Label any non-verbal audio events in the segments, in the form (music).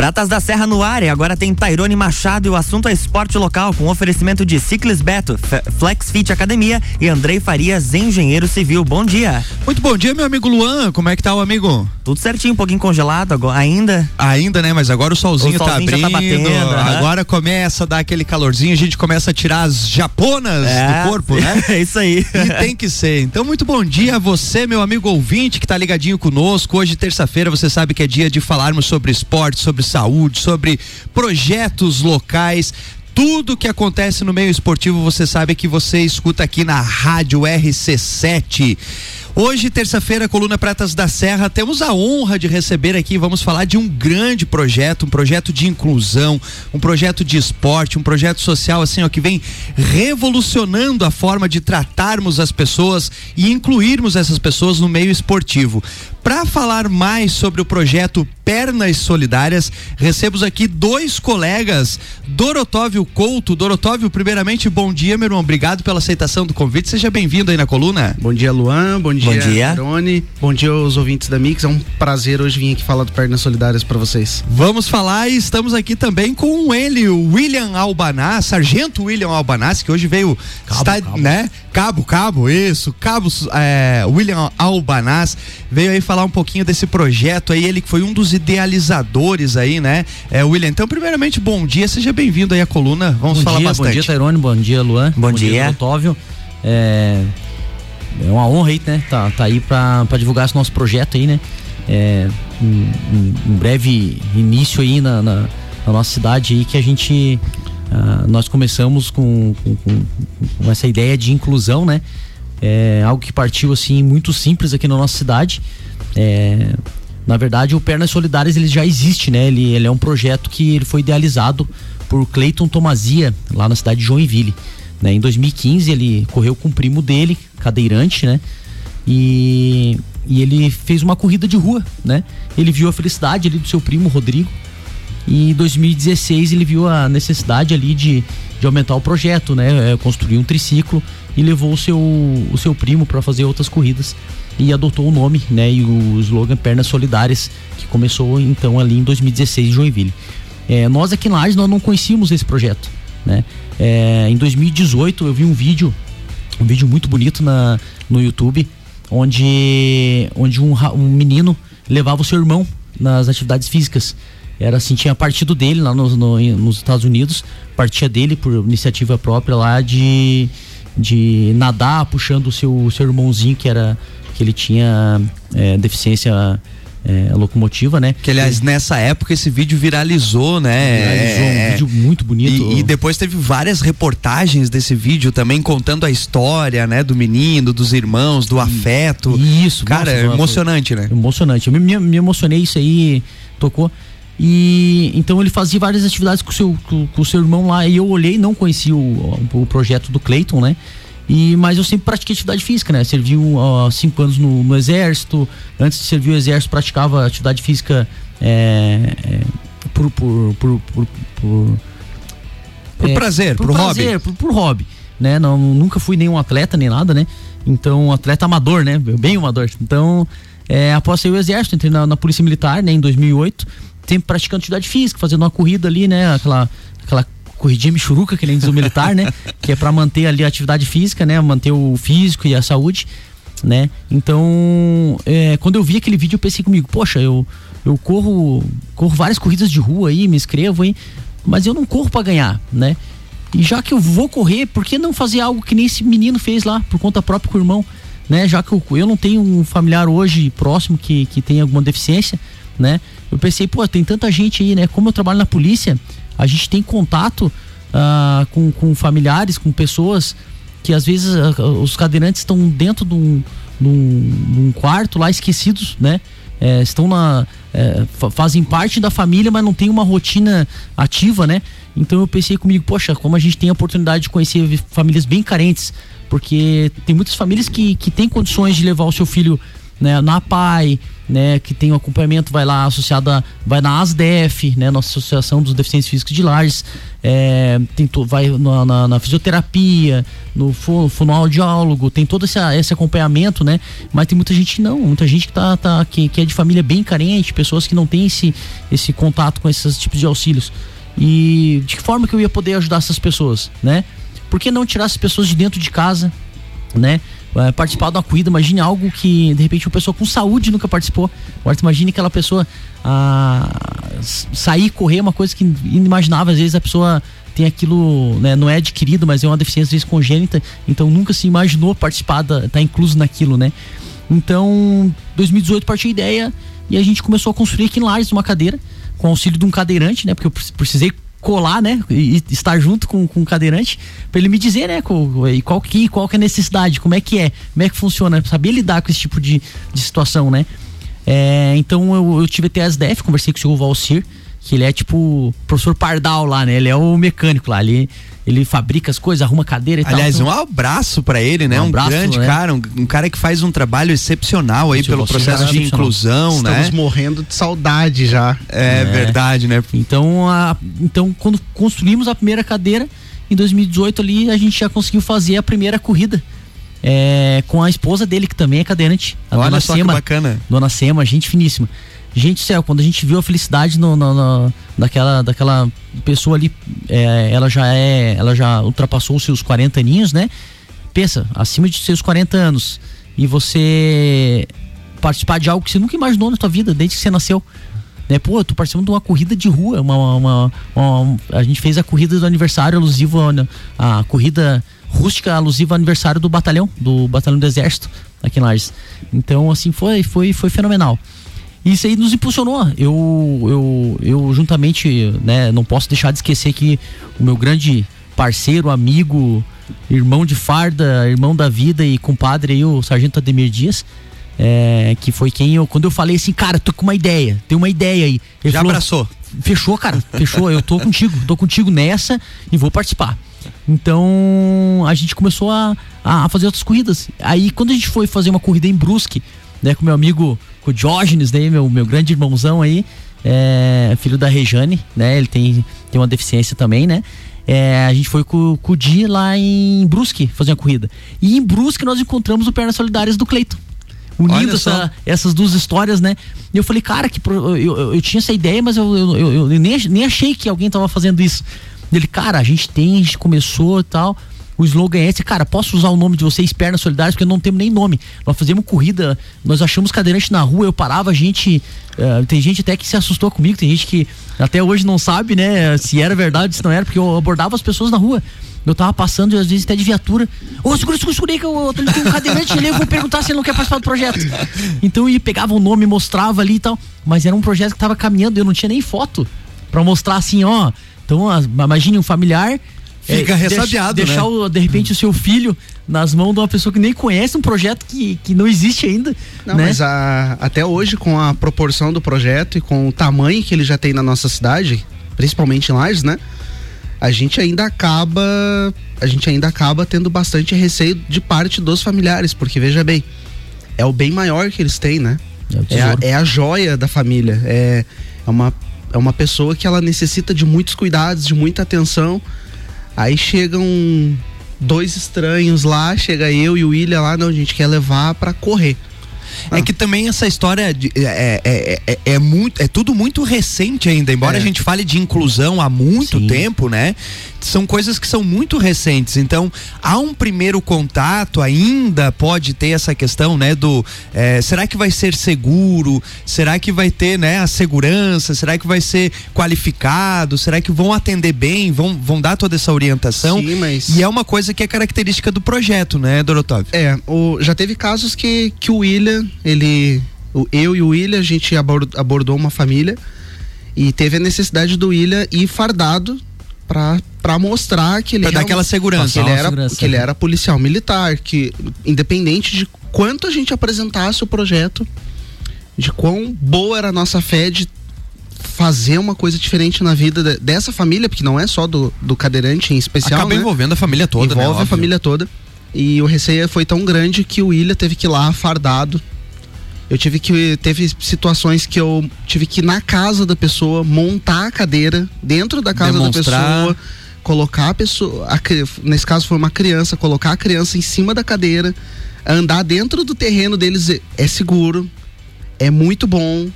Pratas da Serra no ar e agora tem Tairone Machado e o assunto é esporte local com oferecimento de Ciclis Beto, Flex Fit Academia e Andrei Farias, engenheiro civil. Bom dia. Muito bom dia, meu amigo Luan. Como é que tá o amigo? Tudo certinho, um pouquinho congelado agora, ainda. Ainda, né? Mas agora o solzinho, o tá solzinho tá abrindo. Tá batendo, agora começa a dar aquele calorzinho, a gente começa a tirar as japonas é, do corpo, né? (laughs) É isso aí. E tem que ser. Então, muito bom dia a você, meu amigo ouvinte que tá ligadinho conosco. Hoje, terça-feira, você sabe que é dia de falarmos sobre esporte, sobre saúde, sobre projetos locais. Tudo que acontece no meio esportivo, você sabe que você escuta aqui na Rádio RC7. Hoje, terça-feira, coluna Pratas da Serra, temos a honra de receber aqui, vamos falar de um grande projeto, um projeto de inclusão, um projeto de esporte, um projeto social assim, ó, que vem revolucionando a forma de tratarmos as pessoas e incluirmos essas pessoas no meio esportivo. Para falar mais sobre o projeto Pernas Solidárias, recebemos aqui dois colegas, Dorotóvio Couto. Dorotóvio, primeiramente, bom dia, meu irmão. Obrigado pela aceitação do convite. Seja bem-vindo aí na coluna. Bom dia, Luan. Bom dia, bom dia. Rony. Bom dia aos ouvintes da Mix. É um prazer hoje vir aqui falar do Pernas Solidárias para vocês. Vamos falar e estamos aqui também com ele, o William Albanás, Sargento William Albanás, que hoje veio, cabo, está, cabo. né? Cabo, cabo, isso, Cabo é, William Albanás veio aí falar um pouquinho desse projeto aí, ele que foi um dos idealizadores aí, né? É, William, então primeiramente bom dia, seja bem-vindo aí à coluna, vamos bom falar dia, bastante. Bom dia, Tairone, bom dia, Luan. Bom, bom dia. dia Otávio. É, é uma honra aí, né? Tá, tá aí pra divulgar esse nosso projeto aí, né? É, um, um breve início aí na, na, na, nossa cidade aí que a gente uh, nós começamos com, com, com, essa ideia de inclusão, né? É algo que partiu assim muito simples aqui na nossa cidade. É, na verdade, o Pernas Solidárias ele já existe, né? Ele, ele é um projeto que ele foi idealizado por Cleiton Tomazia, lá na cidade de Joinville. Né? Em 2015 ele correu com o primo dele, cadeirante, né? E, e ele fez uma corrida de rua, né? Ele viu a felicidade ali do seu primo Rodrigo. E em 2016 ele viu a necessidade ali de, de aumentar o projeto, né? É, construir um triciclo e levou o seu, o seu primo para fazer outras corridas e adotou o nome, né? E o slogan Pernas Solidárias, que começou então ali em 2016 em Joinville. É, nós aqui na Lages nós não conhecíamos esse projeto, né? É, em 2018 eu vi um vídeo, um vídeo muito bonito na, no YouTube, onde, onde um, um menino levava o seu irmão nas atividades físicas. Era assim, tinha partido dele lá no, no, nos Estados Unidos, partia dele por iniciativa própria lá de, de nadar, puxando o seu, seu irmãozinho que era que ele tinha é, deficiência é, locomotiva, né? Que aliás, nessa época esse vídeo viralizou, né? Viralizou, é, um vídeo muito bonito. E, e, depois teve várias reportagens desse vídeo também contando a história, né? Do menino, dos irmãos, do afeto. Isso, cara, nossa, é emocionante, né? Emocionante. Eu me, me, me, emocionei, isso aí tocou. E então ele fazia várias atividades com o seu, com, com o seu irmão lá. E eu olhei, não conhecia o, o projeto do Clayton, né? E, mas eu sempre pratiquei atividade física, né? Servi uh, cinco anos no, no, exército. Antes de servir o exército, praticava atividade física é, é, por, por, por, por, por, por é, prazer, por, por prazer, hobby. Por, por hobby, né? Não, nunca fui nenhum atleta nem nada, né? Então, atleta amador, né? Bem amador. Então, é, após sair o exército, entrei na, na Polícia Militar, né? Em 2008, sempre praticando atividade física, fazendo uma corrida ali, né? Aquela, aquela corridinha michuruca, que nem diz o militar, né? (laughs) Que é para manter ali a atividade física, né? Manter o físico e a saúde, né? Então, é, quando eu vi aquele vídeo, eu pensei comigo, poxa, eu, eu corro, corro várias corridas de rua aí, me inscrevo aí, mas eu não corro para ganhar, né? E já que eu vou correr, por que não fazer algo que nem esse menino fez lá, por conta própria com o irmão, né? Já que eu, eu não tenho um familiar hoje próximo que, que tem alguma deficiência, né? Eu pensei, pô, tem tanta gente aí, né? Como eu trabalho na polícia, a gente tem contato uh, com, com familiares, com pessoas que às vezes uh, os cadeirantes estão dentro de um, de, um, de um, quarto lá esquecidos, né? É, estão na é, fazem parte da família, mas não tem uma rotina ativa, né? Então eu pensei comigo, poxa, como a gente tem a oportunidade de conhecer famílias bem carentes, porque tem muitas famílias que, que têm condições de levar o seu filho né, na PAI, né, que tem o um acompanhamento, vai lá associada, vai na ASDEF, né, nossa Associação dos Deficientes Físicos de Lages, é, tem to, vai na, na, na, fisioterapia, no fonoaudiólogo, tem todo esse, esse acompanhamento, né, mas tem muita gente não, muita gente que, tá, tá, que, que é de família bem carente, pessoas que não têm esse, esse contato com esses tipos de auxílios. E de que forma que eu ia poder ajudar essas pessoas, né? Por que não tirar as pessoas de dentro de casa, né? É, participar de uma imagine algo que de repente uma pessoa com saúde nunca participou. Agora imagine aquela pessoa ah, sair correr, uma coisa que inimaginável, às vezes a pessoa tem aquilo, né, não é adquirido, mas é uma deficiência às vezes congênita, então nunca se imaginou participar, da, tá incluso naquilo, né? Então, 2018 partiu a ideia e a gente começou a construir aqui em Lages uma cadeira, com auxílio de um cadeirante, né? Porque eu precisei colar, né? E estar junto com, com o cadeirante, para ele me dizer, né? Qual, qual, que, qual que é a necessidade, como é que é, como é que funciona, saber lidar com esse tipo de, de situação, né? É, então eu, eu tive até as conversei com o senhor Valcir, que ele é tipo professor Pardal lá, né? Ele é o mecânico lá, ele, ele fabrica as coisas, arruma cadeira e Aliás, tal. Aliás, um abraço para ele, né? Um, um grande né? cara, um, um, cara que faz um trabalho excepcional aí pelo processo de inclusão, Estamos né? Estamos morrendo de saudade já. É, é, verdade, né? Então, a, então, quando construímos a primeira cadeira, em 2018 ali, a gente já conseguiu fazer a primeira corrida. É, com a esposa dele, que também é cadeirante. A Olha dona só Sema, que bacana. Dona Sema, gente finíssima. Gente céu, quando a gente viu a felicidade no, no, no daquela, daquela pessoa ali, é, ela já é, ela já ultrapassou os seus 40 aninhos, né? Pensa, acima de seus 40 anos e você participar de algo que você nunca imaginou na sua vida desde que você nasceu. Né? Pô, eu tô participando de uma corrida de rua, uma, uma, uma a gente fez a corrida do aniversário alusivo a, a corrida rústica alusiva ao aniversário do batalhão, do batalhão do exército aqui em Lages. Então, assim, foi foi foi fenomenal. E isso aí nos impulsionou. Eu, eu, eu juntamente, né, não posso deixar de esquecer que o meu grande parceiro, amigo, irmão de farda, irmão da vida e compadre aí, o Sargento Ademir Dias, é, que foi quem eu, quando eu falei assim, cara, tô com uma ideia, tem uma ideia aí. Ele Já falou, abraçou? Fechou, cara, fechou, eu tô contigo, tô contigo nessa e vou participar. Então a gente começou a, a fazer outras corridas. Aí quando a gente foi fazer uma corrida em Brusque, né, com meu amigo com o Diógenes, né, meu, meu grande irmãozão aí, é, filho da Rejane, né? Ele tem, tem uma deficiência também, né? É, a gente foi com, com o Di lá em Brusque fazer uma corrida. E em Brusque nós encontramos o Pernas Solidárias do Cleiton. Unindo essa, essas duas histórias, né? E eu falei, cara, que eu, eu, eu tinha essa ideia, mas eu, eu, eu, eu nem, nem achei que alguém tava fazendo isso. Ele, cara, a gente tem, a gente começou e tal o slogan é esse, cara, posso usar o nome de vocês, Pernas Solidárias, porque não temos nem nome. Nós fazíamos corrida, nós achamos cadeirante na rua, eu parava, a gente. Uh, tem gente até que se assustou comigo, tem gente que até hoje não sabe, né, se era verdade, se não era, porque eu abordava as pessoas na rua. Eu tava passando, às vezes até de viatura. Ô, segura, segura, segura aí que eu, eu tenho um cadeirante ali, eu vou perguntar se ele não quer participar do projeto. Então ele pegava o nome, mostrava ali e tal. Mas era um projeto que tava caminhando, eu não tinha nem foto para mostrar assim, ó. Então, imagine um familiar Fica é, ressabiado, deixa, né? Deixar, de repente, o seu filho nas mãos de uma pessoa que nem conhece um projeto que, que não existe ainda. Não, né? mas a, até hoje, com a proporção do projeto e com o tamanho que ele já tem na nossa cidade, principalmente em Lages, né? A gente ainda acaba. A gente ainda acaba tendo bastante receio de parte dos familiares, porque veja bem, é o bem maior que eles têm, né? É, é, a, é a joia da família. É, é, uma, é uma pessoa que ela necessita de muitos cuidados, de muita atenção Aí chegam dois estranhos lá, chega eu e o William lá, não, a gente quer levar para correr. É ah. que também essa história de, é, é, é, é, muito, é tudo muito recente ainda, embora a gente fale de inclusão há muito Sim. tempo, né? são coisas que são muito recentes. Então, há um primeiro contato ainda pode ter essa questão, né? Do é, será que vai ser seguro? Será que vai ter, né? A segurança? Será que vai ser qualificado? Será que vão atender bem? Vão, vão dar toda essa orientação? Sim, mas... E é uma coisa que é característica do projeto, né, Dorotov? É, o, já teve casos que, que o William, ele, eu e o William, a gente abordou uma família e teve a necessidade do William ir fardado para mostrar que ele pra dar aquela segurança, que ele, era, segurança. que ele era policial militar, que independente de quanto a gente apresentasse o projeto, de quão boa era a nossa fé de fazer uma coisa diferente na vida dessa família, porque não é só do, do cadeirante em especial. Acaba né? envolvendo a família toda, né? Envolve né? a família toda. E o receio foi tão grande que o William teve que ir lá fardado Eu tive que. Teve situações que eu tive que ir na casa da pessoa, montar a cadeira dentro da casa Demonstrar. da pessoa, colocar a pessoa. a nesse caso foi uma criança, colocar a criança em cima da cadeira, andar dentro do terreno deles é- é seguro, é muito bom.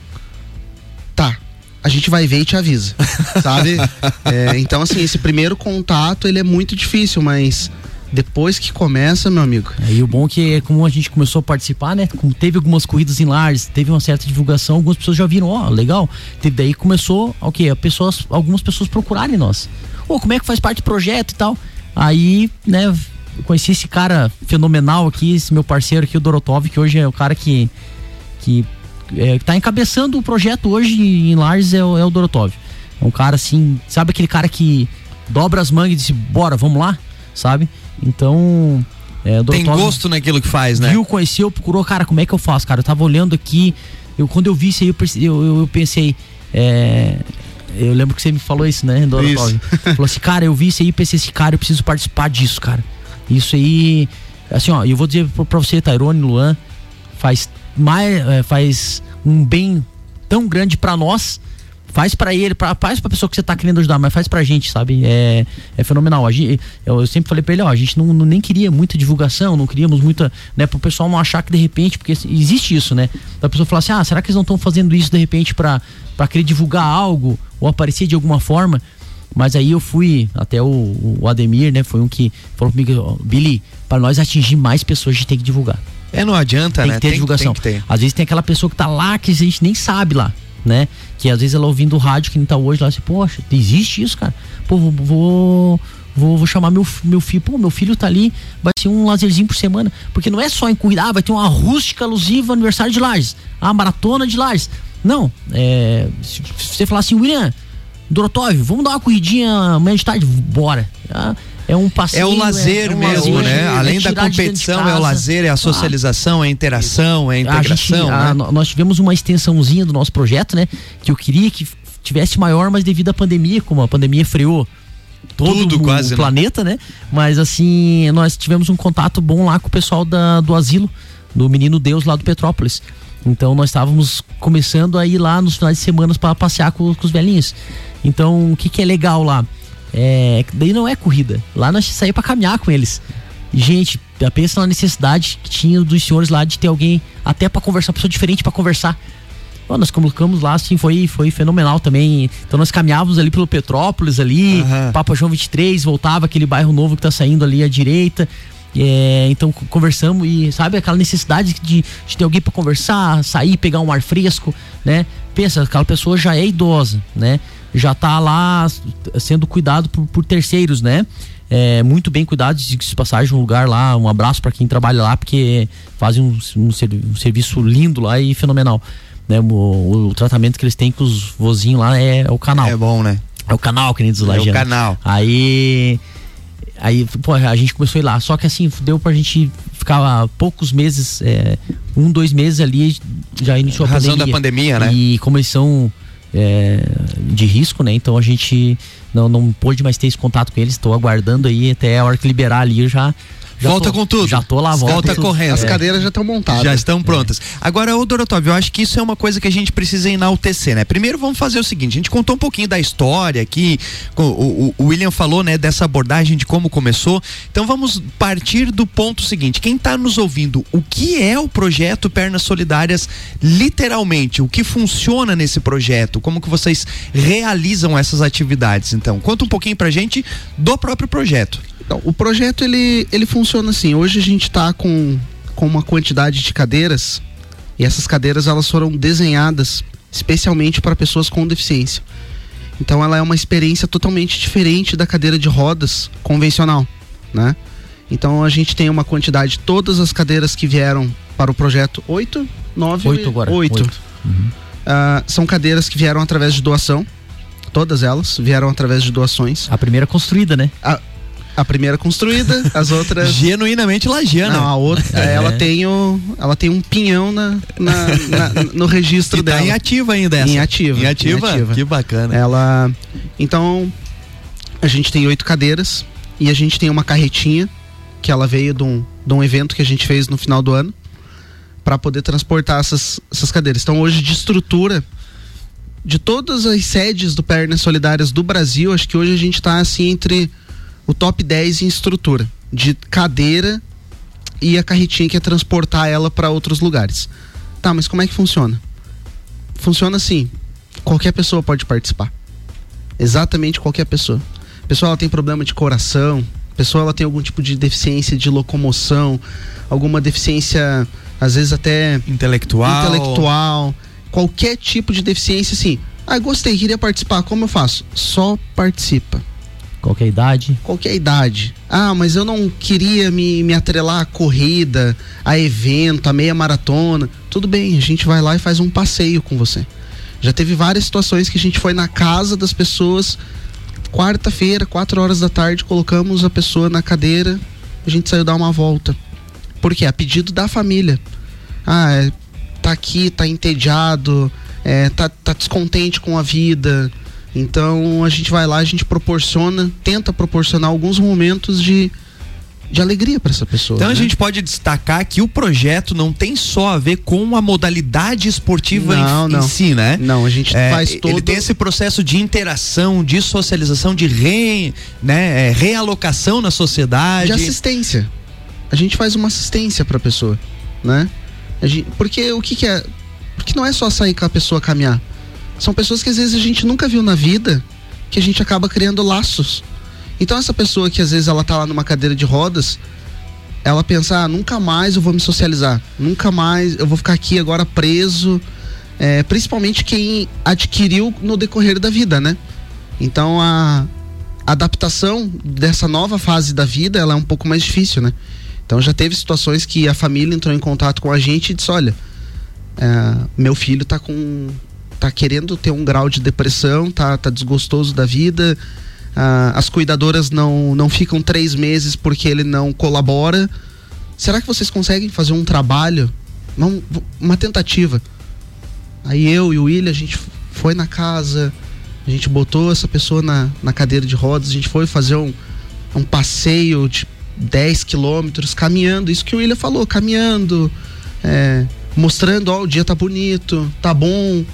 Tá. A gente vai ver e te avisa, sabe? (laughs) É, então, assim, esse primeiro contato ele é muito difícil, mas depois que começa, meu amigo, E o bom é que como a gente começou a participar, né? Teve algumas corridas em lares, teve uma certa divulgação, algumas pessoas já viram, ó, legal. Teve daí começou, o? A pessoas, algumas pessoas procurarem nós. Ô, como é que faz parte do projeto e tal? Aí, né, conheci esse cara fenomenal aqui, esse meu parceiro aqui, o Dorotov, que hoje é o cara que que é, tá encabeçando o projeto hoje em Lares é, o- é o Dorotov. É um cara assim, sabe aquele cara que dobra as mangas e diz, bora, vamos lá, sabe? Então, é, Tem gosto naquilo que faz, né? viu, conheceu, procurou, cara, como é que eu faço, cara? Eu tava olhando aqui, eu, quando eu vi isso aí, eu, eu, eu- pensei, é, eu lembro que você me falou isso, né, Dorotov? Falou assim, cara, eu vi isso aí e pensei assim, cara, eu preciso participar disso, cara. Isso aí, assim, ó, eu vou dizer pra, você, Tairone, Luan, faz mais, é, faz um bem tão grande pra nós, faz pra ele, pra, faz pra pessoa que você tá querendo ajudar, mas faz pra gente, sabe? É, é fenomenal. A gente, eu, sempre falei pra ele, ó, a gente não, não- nem queria muita divulgação, não queríamos muita, né, pro pessoal não achar que de repente, porque existe isso, né? Da pessoa falar assim, ah, será que eles não estão fazendo isso de repente pra, pra querer divulgar algo ou aparecer de alguma forma? Mas aí eu fui até o, o Ademir, né? Foi um que falou comigo, Billy, para nós atingir mais pessoas, a gente tem que divulgar É, não adianta, tem né? que ter divulgação. Tem que ter. Às vezes tem aquela pessoa que tá lá que a gente nem sabe lá, né? Que às vezes ela ouvindo o rádio que não tá hoje lá, assim, poxa, existe isso, cara? Pô, vou, vou, vou, vou chamar meu, meu filho, pô, meu filho tá ali, vai ser um lazerzinho por semana. Porque não é só em cuidar, vai ter uma rústica alusiva aniversário de Lages, a maratona de Lages. Não, é. Se, se você falar assim, William, Dorotov, vamos dar uma corridinha amanhã de tarde? Bora. Ah, É um passeio. É o lazer é um mesmo, lazer, né? é Além da competição, é o lazer, é a socialização, é a interação, é a A integração, gente- a- né? no- Nós tivemos uma extensãozinha do nosso projeto, né? Que eu queria que tivesse maior, mas devido à pandemia, como a pandemia freou todo Tudo o, quase, né? planeta, né? Mas assim, nós tivemos um contato bom lá com o pessoal da, do asilo, do Menino Deus lá do Petrópolis. Então nós estávamos começando a ir lá nos finais de semana para passear com, com os velhinhos. Então o que, que é legal lá? É, daí não é corrida. Lá nós saímos para caminhar com eles. Gente, pensa na necessidade que tinha dos senhores lá de ter alguém até para conversar, pessoa diferente para conversar. Ó, nós colocamos lá, assim, foi, foi fenomenal também. Então nós caminhávamos ali pelo Petrópolis ali, Aham. Papa João 23, voltava aquele bairro novo que tá saindo ali à direita. É, então co- conversamos e sabe aquela necessidade de, de ter alguém para conversar, sair, pegar um ar fresco, né? Pensa, aquela pessoa já é idosa, né? Já tá lá sendo cuidado por, por terceiros, né? É, muito bem cuidado, de se passagem um lugar lá, um abraço para quem trabalha lá, porque fazem um, um um serviço lindo lá e fenomenal. Né? O, o tratamento que eles têm com os vozinhos lá é, é o canal. É bom, né? É o canal, que nem diz o É o canal. Aí. Aí, pô, a gente começou a ir lá. Só que assim, deu pra gente ficar poucos meses, é, um, dois meses ali, já iniciou a Razão pandemia. da pandemia, né? E como eles são é, de risco, né? Então a gente não, não pôde mais ter esse contato com eles. Estou aguardando aí até a hora que liberar ali, já. Já Volta tô- com tudo. Já tô lá, volta, Volta correndo. As É. cadeiras já estão montadas. Já estão prontas. Agora, ô Dorotov, eu acho que isso é uma coisa que a gente precisa enaltecer, né? Primeiro vamos fazer o seguinte, a gente contou um pouquinho da história aqui, o, o- o William falou, né, dessa abordagem de como começou. Então vamos partir do ponto seguinte, quem está nos ouvindo, o que é o projeto Pernas Solidárias literalmente? O que funciona nesse projeto? Como que vocês realizam essas atividades? Então, conta um pouquinho pra gente do próprio projeto. Então, o projeto ele, ele funciona assim. Hoje a gente está com, com uma quantidade de cadeiras e essas cadeiras elas foram desenhadas especialmente para pessoas com deficiência. Então ela é uma experiência totalmente diferente da cadeira de rodas convencional, né? Então a gente tem uma quantidade, todas as cadeiras que vieram para o projeto, oito, nove, Oito agora. oito. Oito. Ah, são cadeiras que vieram através de doação, todas elas vieram através de doações. A primeira construída, né? A primeira construída, as outras (laughs) Genuinamente lagiana. Não, a outra, É. ela tem o, ela tem um pinhão na, na- na- no registro que tá dela. em ativa ainda essa. Em ativa, Em ativa? em ativa. Que bacana. Ela, então, a gente tem oito cadeiras e a gente tem uma carretinha que ela veio de um, de um evento que a gente fez no final do ano para poder transportar essas, essas cadeiras. Então hoje de estrutura de todas as sedes do Pernas Solidárias do Brasil, acho que hoje a gente está assim entre o top 10 em estrutura de cadeira e a carretinha que é transportar ela para outros lugares. Tá, mas como é que funciona? Funciona assim, qualquer pessoa pode participar. Exatamente qualquer pessoa. A pessoa ela tem problema de coração, a pessoa ela tem algum tipo de deficiência de locomoção, alguma deficiência às vezes até intelectual. intelectual, qualquer tipo de deficiência assim. Ah, gostei, queria participar, como eu faço? Só participa. Qualquer idade? Qualquer idade. Ah, mas eu não queria me, me atrelar a corrida, a evento, a meia maratona. Tudo bem, a gente vai lá e faz um passeio com você. Já teve várias situações que a gente foi na casa das pessoas, quarta-feira, quatro horas da tarde, colocamos a pessoa na cadeira, a gente saiu dar uma volta. Porque a pedido da família. Ah, é, tá aqui, tá entediado, é, tá, tá descontente com a vida. Então a gente vai lá, a gente proporciona, tenta proporcionar alguns momentos de, de alegria para essa pessoa. Então né? a gente pode destacar que o projeto não tem só a ver com a modalidade esportiva não, em, não. em si, né? Não, a gente É, faz todo. Ele tem esse processo de interação, de socialização, de re, né, é, realocação na sociedade. de assistência. A gente faz uma assistência para a pessoa, né? A gente- porque o que, que é? Porque não é só sair com a pessoa caminhar. São pessoas que às vezes a gente nunca viu na vida, que a gente acaba criando laços. Então essa pessoa que às vezes ela tá lá numa cadeira de rodas, ela pensa, ah, nunca mais eu vou me socializar, nunca mais eu vou ficar aqui agora preso. É, principalmente quem adquiriu no decorrer da vida, né? Então a adaptação dessa nova fase da vida ela é um pouco mais difícil, né? Então já teve situações que a família entrou em contato com a gente e disse, olha, é, meu filho tá com tá querendo ter um grau de depressão, tá, tá desgostoso da vida, ah, as cuidadoras não, não ficam três meses porque ele não colabora. Será que vocês conseguem fazer um trabalho, uma, uma tentativa? Aí eu e o William, a gente foi na casa, a gente botou essa pessoa na, na cadeira de rodas, a gente foi fazer um, um passeio de 10 quilômetros, caminhando, isso que o William falou, caminhando, é, mostrando, ó, o dia tá bonito, tá bom.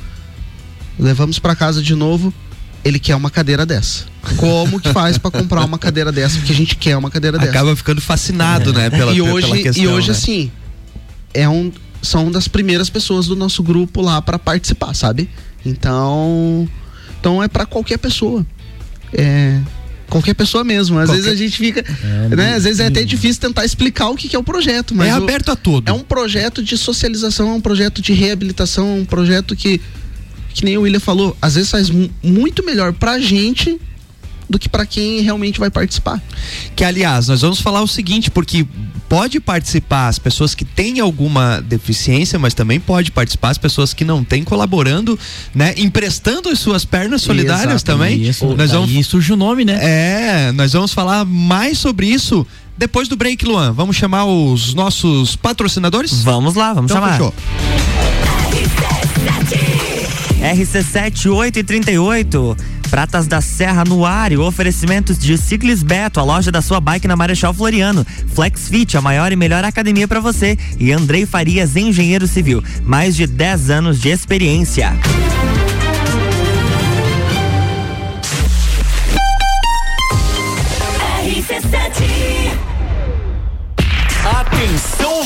Levamos para casa de novo, ele quer uma cadeira dessa. Como que faz para comprar uma cadeira dessa? Porque a gente quer uma cadeira dessa. Acaba ficando fascinado, né? Pela, e pela hoje, questão, e hoje né? assim, é um, são das primeiras pessoas do nosso grupo lá para participar, sabe? Então, então é para qualquer pessoa. É qualquer pessoa mesmo. Às Qualquer- vezes a gente fica, É, né? Às vezes é até hum. difícil tentar explicar o que, que é o projeto, mas é o- aberto a tudo. é um projeto de socialização, é um projeto de reabilitação, é um projeto que que nem o William falou, às vezes faz mu- muito melhor pra gente do que pra quem realmente vai participar. Que, aliás, nós vamos falar o seguinte, porque pode participar as pessoas que têm alguma deficiência, mas também pode participar as pessoas que não têm, colaborando, né? Emprestando as suas pernas solidárias também. Isso, Nós vamos, daí surge o nome, né? é, nós vamos falar mais sobre isso depois do break, Luan. Vamos chamar os nossos patrocinadores? Vamos lá, vamos Então, chamar. fechou. RC7 8 e 38. Pratas da Serra no ar e oferecimentos de Ciclis Beto, a loja da sua bike na Marechal Floriano. Flex Fit, a maior e melhor academia para você. E Andrei Farias, engenheiro civil. Mais de 10 anos de experiência.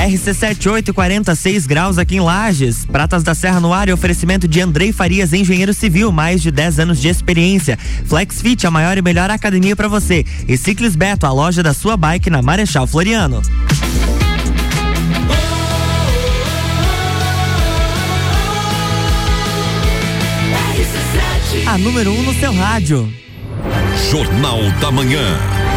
RC7846 graus aqui em Lages. Pratas da Serra no ar e oferecimento de Andrei Farias, engenheiro civil, mais de 10 anos de experiência. Flex Fit, a maior e melhor academia para você. E Ciclis Beto, a loja da sua bike na Marechal Floriano. A número 1 um no seu rádio. Jornal da Manhã.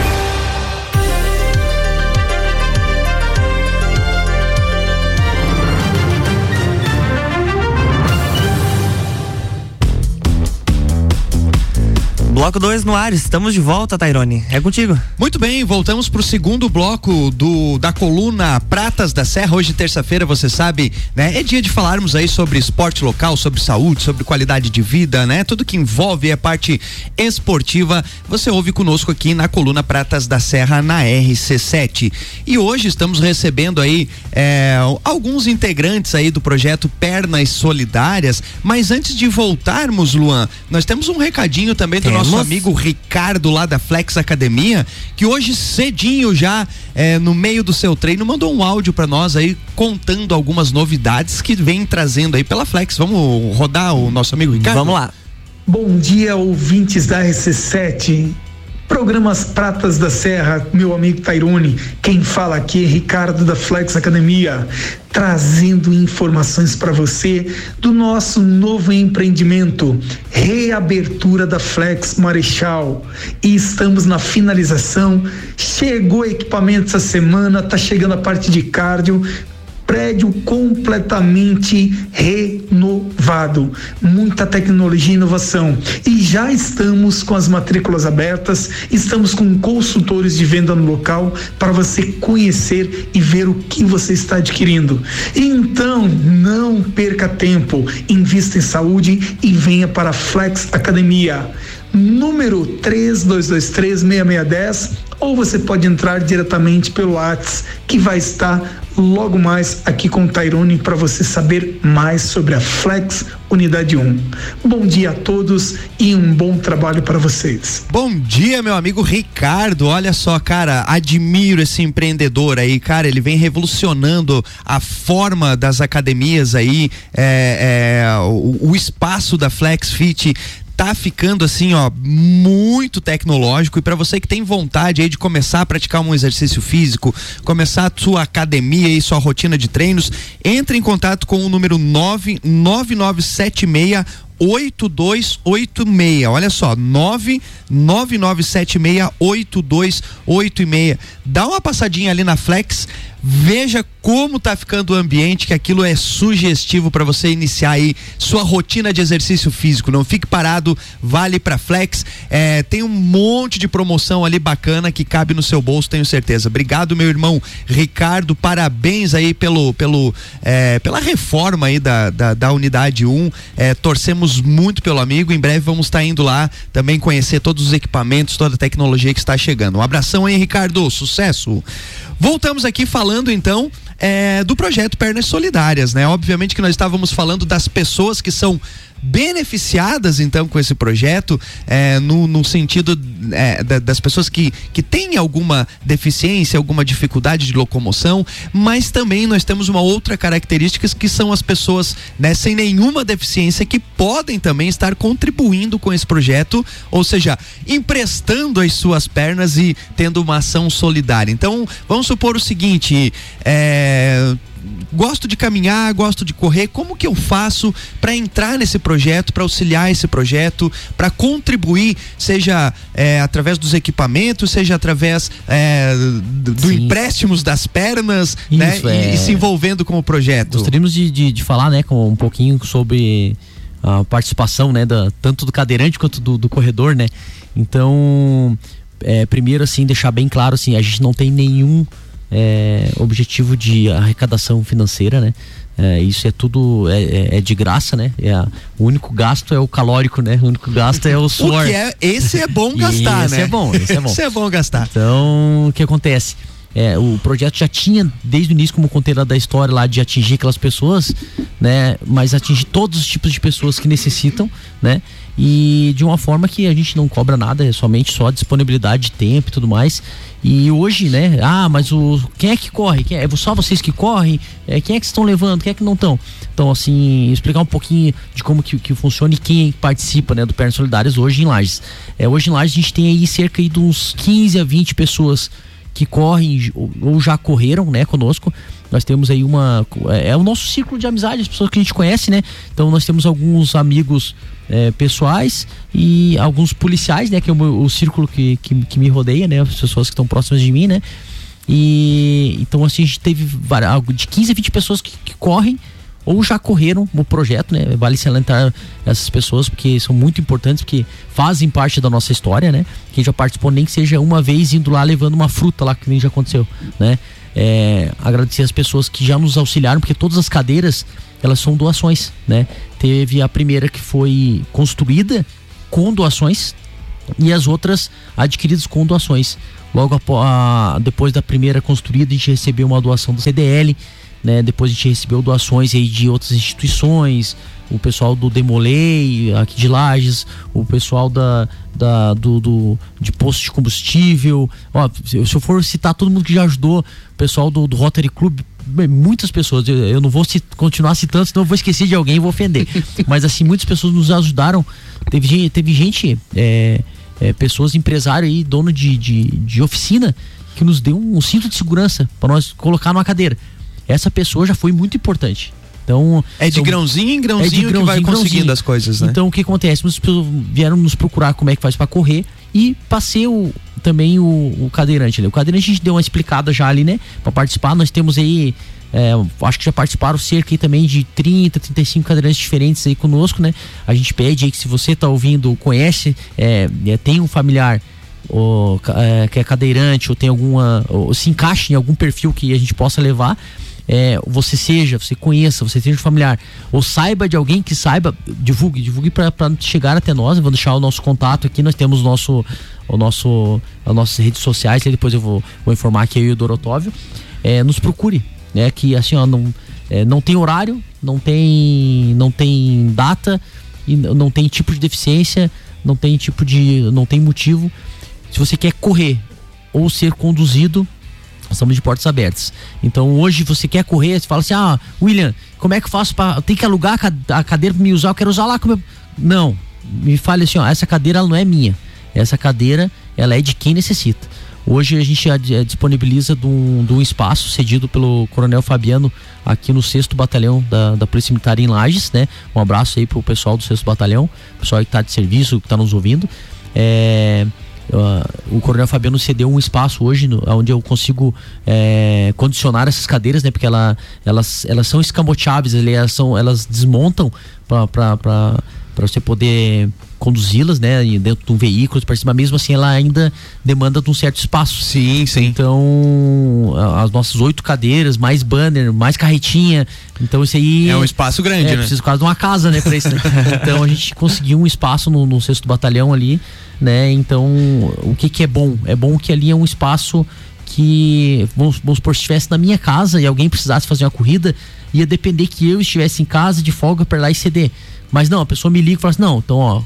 Bloco 2 no ar, estamos de volta, Tairone. É contigo. Muito bem, voltamos para o segundo bloco do da coluna Pratas da Serra. Hoje, terça-feira, você sabe, né? É dia de falarmos aí sobre esporte local, sobre saúde, sobre qualidade de vida, né? Tudo que envolve a parte esportiva. Você ouve conosco aqui na coluna Pratas da Serra na RC7. E hoje estamos recebendo aí é, alguns integrantes aí do projeto Pernas Solidárias. Mas antes de voltarmos, Luan, nós temos um recadinho também do nosso amigo Ricardo lá da Flex Academia, que hoje cedinho já é, no meio do seu treino mandou um áudio para nós aí contando algumas novidades que vem trazendo aí pela Flex. Vamos rodar o nosso amigo Ricardo? Vamos lá. Bom dia, ouvintes da RC7. Programas Pratas da Serra, meu amigo Tairone. Quem fala aqui é Ricardo da Flex Academia, trazendo informações para você do nosso novo empreendimento, reabertura da Flex Marechal. E estamos na finalização. Chegou equipamento essa semana, tá chegando a parte de cardio prédio completamente renovado, muita tecnologia e inovação. E já estamos com as matrículas abertas, estamos com consultores de venda no local para você conhecer e ver o que você está adquirindo. Então, não perca tempo, invista em saúde e venha para a Flex Academia número 32236610 ou você pode entrar diretamente pelo WhatsApp que vai estar logo mais aqui com o Tairone para você saber mais sobre a Flex Unidade 1. Bom dia a todos e um bom trabalho para vocês. Bom dia, meu amigo Ricardo. Olha só, cara, admiro esse empreendedor aí, cara. Ele vem revolucionando a forma das academias aí, é, é, o, o espaço da Flex Fit tá ficando assim, ó, muito tecnológico e para você que tem vontade aí de começar a praticar um exercício físico, começar a sua academia e sua rotina de treinos, entre em contato com o número 99976 8286. Olha só, 999768286. Dá uma passadinha ali na Flex, veja como tá ficando o ambiente, que aquilo é sugestivo para você iniciar aí sua rotina de exercício físico. Não fique parado, vale para Flex. É, tem um monte de promoção ali bacana que cabe no seu bolso, tenho certeza. Obrigado, meu irmão Ricardo. Parabéns aí pelo, pelo, é, pela reforma aí da, da, da unidade 1. É, torcemos muito pelo amigo. Em breve vamos estar tá indo lá também conhecer todos os equipamentos, toda a tecnologia que está chegando. Um abração aí, Ricardo. Sucesso! Voltamos aqui falando então é, do projeto Pernas Solidárias, né? Obviamente que nós estávamos falando das pessoas que são beneficiadas então com esse projeto, é, no, no sentido é, da, das pessoas que, que têm alguma deficiência, alguma dificuldade de locomoção, mas também nós temos uma outra característica que são as pessoas né, sem nenhuma deficiência que podem também estar contribuindo com esse projeto, ou seja, emprestando as suas pernas e tendo uma ação solidária. Então, vamos supor o seguinte: é, gosto de caminhar, gosto de correr, como que eu faço para entrar nesse projeto, para auxiliar esse projeto, para contribuir, seja é, através dos equipamentos, seja através é, do, do empréstimos das pernas, né? Isso, E- é. E, se envolvendo com o projeto. Gostaríamos de, de, de falar, né, com um pouquinho sobre a participação, né, da, tanto do cadeirante quanto do, do corredor, né. Então, é, primeiro, assim, deixar bem claro, assim, a gente não tem nenhum é, objetivo de arrecadação financeira, né. É, isso é tudo é, é- é de graça, né? É o único gasto é o calórico, né? O único gasto é o O suor. que é, esse é bom (laughs) gastar, esse né? é bom, esse é bom. esse é bom gastar. Então, o que acontece? É, o projeto já tinha, desde o início, como contei lá da história lá, de atingir aquelas pessoas, né? Mas atingir todos os tipos de pessoas que necessitam, né? E de uma forma que a gente não cobra nada, é somente só disponibilidade de tempo e tudo mais. E hoje, né? Ah, mas o quem é que corre? Quem é, é só vocês que correm? É, quem é que estão levando? Quem é que não estão? Então, assim, explicar um pouquinho de como que, que funciona e quem participa, né, do Pernas Solidárias hoje em Lages. É, hoje em Lages a gente tem aí cerca aí de uns 15 a 20 pessoas que correm ou- já correram, né, conosco. Nós temos aí uma é, é o nosso círculo de amizade, as pessoas que a gente conhece, né? Então nós temos alguns amigos é, pessoais e alguns policiais, né, que é o, o círculo que, que, que me rodeia, né, as pessoas que estão próximas de mim, né? E então assim a gente teve de 15 a 20 pessoas que, que correm ou já correram o projeto, né? Vale salientar essas pessoas porque são muito importantes, porque fazem parte da nossa história, né? Quem já participou nem que seja uma vez indo lá levando uma fruta lá que nem já aconteceu, né? É, agradecer as pessoas que já nos auxiliaram, porque todas as cadeiras elas são doações, né? Teve a primeira que foi construída com doações e as outras adquiridas com doações. Logo depois da primeira construída, a gente recebeu uma doação do CDL, né? Depois a gente recebeu doações aí de outras instituições, o pessoal do Demolei, aqui de Lages, o pessoal da, da do, do- de posto de combustível. Ó, se eu for citar todo mundo que já ajudou, o pessoal do, do Rotary Club, muitas pessoas, eu, eu não vou ci- continuar citando, senão eu vou esquecer de alguém e vou ofender. (laughs) Mas assim, muitas pessoas nos ajudaram. Teve, gente- teve gente, é, é, pessoas, empresário aí, dono de, de, de oficina, que nos deu um cinto de segurança para nós colocar numa cadeira. Essa pessoa já foi muito importante. Então, É de então, grãozinho em é de grãozinho que vai grãozinho conseguindo grãozinho. as coisas, né? Então o que acontece? Muitas pessoas vieram nos procurar como é que faz para correr e passei o, também o, o cadeirante ali. O cadeirante a gente deu uma explicada já ali, né? Para participar, nós temos aí. é, acho que já participaram cerca aí também de 30, 35 cadeirantes diferentes aí conosco, né? A gente pede aí que se você tá ouvindo, conhece, é, é, tem um familiar ou, é, que é cadeirante ou tem alguma. ou se encaixe em algum perfil que a gente possa levar. É, você seja, você conheça, você seja familiar, ou saiba de alguém que saiba, divulgue, divulgue para chegar até nós. Eu vou deixar o nosso contato aqui, nós temos nosso, o nosso, as nossas redes sociais, aí depois eu vou, vou informar aqui eu e o Dorotóvio. É, nos procure, né? Que assim, ó, não, é, não tem horário, não tem, não tem data e não tem tipo de deficiência, não tem tipo de, não tem motivo. Se você quer correr ou ser conduzido, estamos de portas abertas. Então hoje você quer correr, você fala assim: "Ah, William, como é que eu faço para tem que alugar a ca- a cadeira para me usar? Eu quero usar lá como eu... Não, me fale assim, ó, essa cadeira não é minha. Essa cadeira, ela é de quem necessita. Hoje a gente eh, disponibiliza de um, de um espaço cedido pelo Coronel Fabiano aqui no 6 Batalhão da, da Polícia Militar em Lages, né? Um abraço aí pro pessoal do 6 Batalhão, pessoal que tá de serviço, que tá nos ouvindo. É, ah, o Coronel Fabiano cedeu um espaço hoje no- onde eu consigo é, condicionar essas cadeiras, né? Porque ela, elas, elas são escamoteáveis, elas, são, elas desmontam para você poder conduzi-las, né? Dentro de um veículo, para cima, mesmo assim, ela ainda demanda de um certo espaço. Sim, sim. Então, as nossas oito cadeiras, mais banner, mais carretinha. Então, isso aí. É um espaço grande, é, né? Precisa quase de uma casa, né, pra isso, né? (laughs) Então a gente conseguiu um espaço no, no sexto batalhão ali, né? Então, o que que é bom? É bom que ali é um espaço que, vamos, vamos supor, se estivesse na minha casa e alguém precisasse fazer uma corrida, ia depender que eu estivesse em casa de folga para lá e ceder. Mas não, a pessoa me liga e fala assim, não, então ó,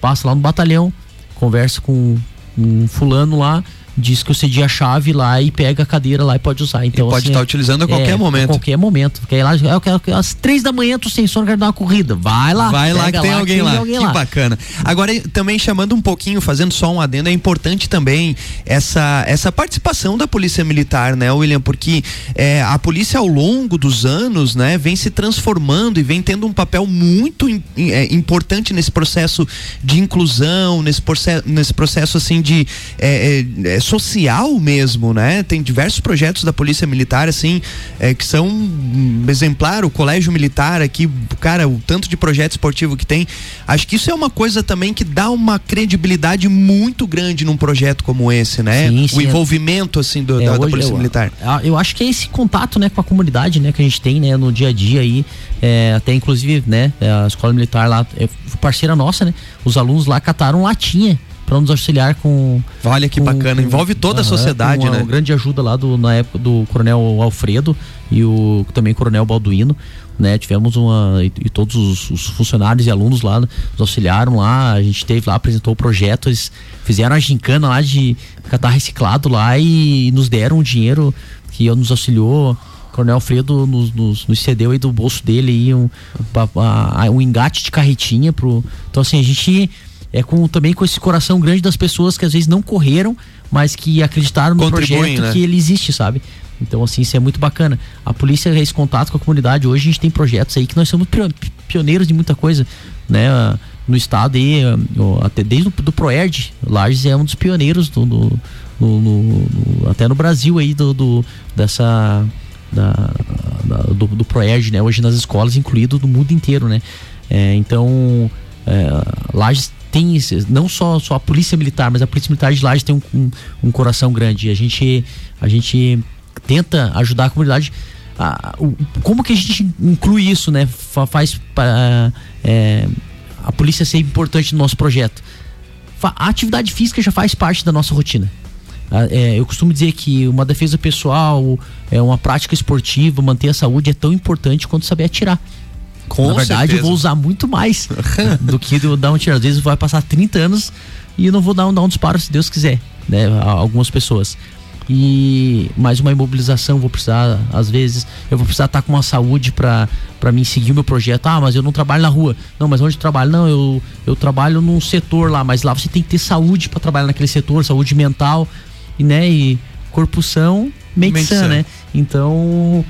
passa lá no batalhão, conversa com um fulano lá, diz que eu cedi a chave lá e pega a cadeira lá e pode usar. Então, pode assim, estar utilizando a qualquer é, momento. A qualquer momento. Porque aí lá, eu quero, às três da manhã, tô sem sono, quero dar uma corrida. Vai lá. Vai lá que tem alguém que lá. alguém que lá. bacana. Agora, também chamando um pouquinho, fazendo só um adendo, é importante também essa, essa participação da Polícia Militar, né, William? Porque é, a polícia ao longo dos anos, né, vem se transformando e vem tendo um papel muito im- é, importante nesse processo de inclusão, nesse processo, nesse processo assim de é, é, é, social mesmo, né? Tem diversos projetos da Polícia Militar, assim, é, que são um exemplar, o Colégio Militar aqui, cara, o tanto de projeto esportivo que tem. Acho que isso é uma coisa também que dá uma credibilidade muito grande num projeto como esse, né? Sim, o sim, é. envolvimento, assim, do- É, da, da Polícia eu, Militar. Eu acho que é esse contato, né, com a comunidade, né, que a gente tem, né, no dia a dia aí, é, até inclusive, né, a escola militar lá, é parceira nossa, né, os alunos lá cataram latinha para nos auxiliar com Olha que com- bacana, envolve toda a sociedade, com uma né? grande ajuda lá do, na época do Coronel Alfredo e o também Coronel Balduino, né? Tivemos uma e, e todos os, os funcionários e alunos lá nos auxiliaram lá, a gente teve lá, apresentou o projeto, eles fizeram a gincana lá de catar reciclado lá e, nos deram um dinheiro que nos auxiliou. O Coronel Alfredo nos, nos, nos cedeu aí do bolso dele aí um, a- um engate de carretinha pro. Então assim, a gente é com também com esse coração grande das pessoas que às vezes não correram, mas que acreditaram no projeto né? que ele existe, sabe? Então, assim, isso é muito bacana. A polícia é esse contato com a comunidade. Hoje a gente tem projetos aí que nós somos pio- pioneiros de muita coisa, né? No estado aí, até desde o do Proerd, Lages é um dos pioneiros do, do- no- no- até no Brasil aí do, do- dessa da, da- do, do Proerd, né? Hoje nas escolas, incluído do mundo inteiro, né? É, então, é, Lages tem não só, só a polícia militar, mas a polícia militar de Lages tem um, um, um coração grande. E a gente, a gente tenta ajudar a comunidade. a- o- como que a gente inclui isso, né? Fa- faz para a polícia ser importante no nosso projeto. A atividade física já faz parte da nossa rotina. É, eu costumo dizer que uma defesa pessoal, é uma prática esportiva, manter a saúde é tão importante quanto saber atirar. Com Na verdade, eu certeza. vou usar muito mais (laughs) do que do- dar um tiro. Às vezes vai passar 30 anos e eu não vou dar um, dar um disparo se Deus quiser, né? A algumas pessoas. E mais uma imobilização vou precisar, às vezes, eu vou precisar estar com uma saúde para para mim seguir o meu projeto. Ah, mas eu não trabalho na rua. Não, mas onde eu trabalho? Não, eu, eu trabalho num setor lá, mas lá você tem que ter saúde para trabalhar naquele setor, saúde mental e né, e corpo são, sã, sã. né? Então,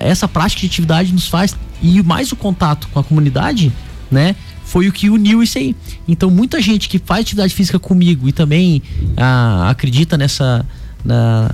essa prática de atividade nos faz e mais o contato com a comunidade, né? Foi o que uniu isso aí. Então, muita gente que faz atividade física comigo e também ah, acredita nessa na-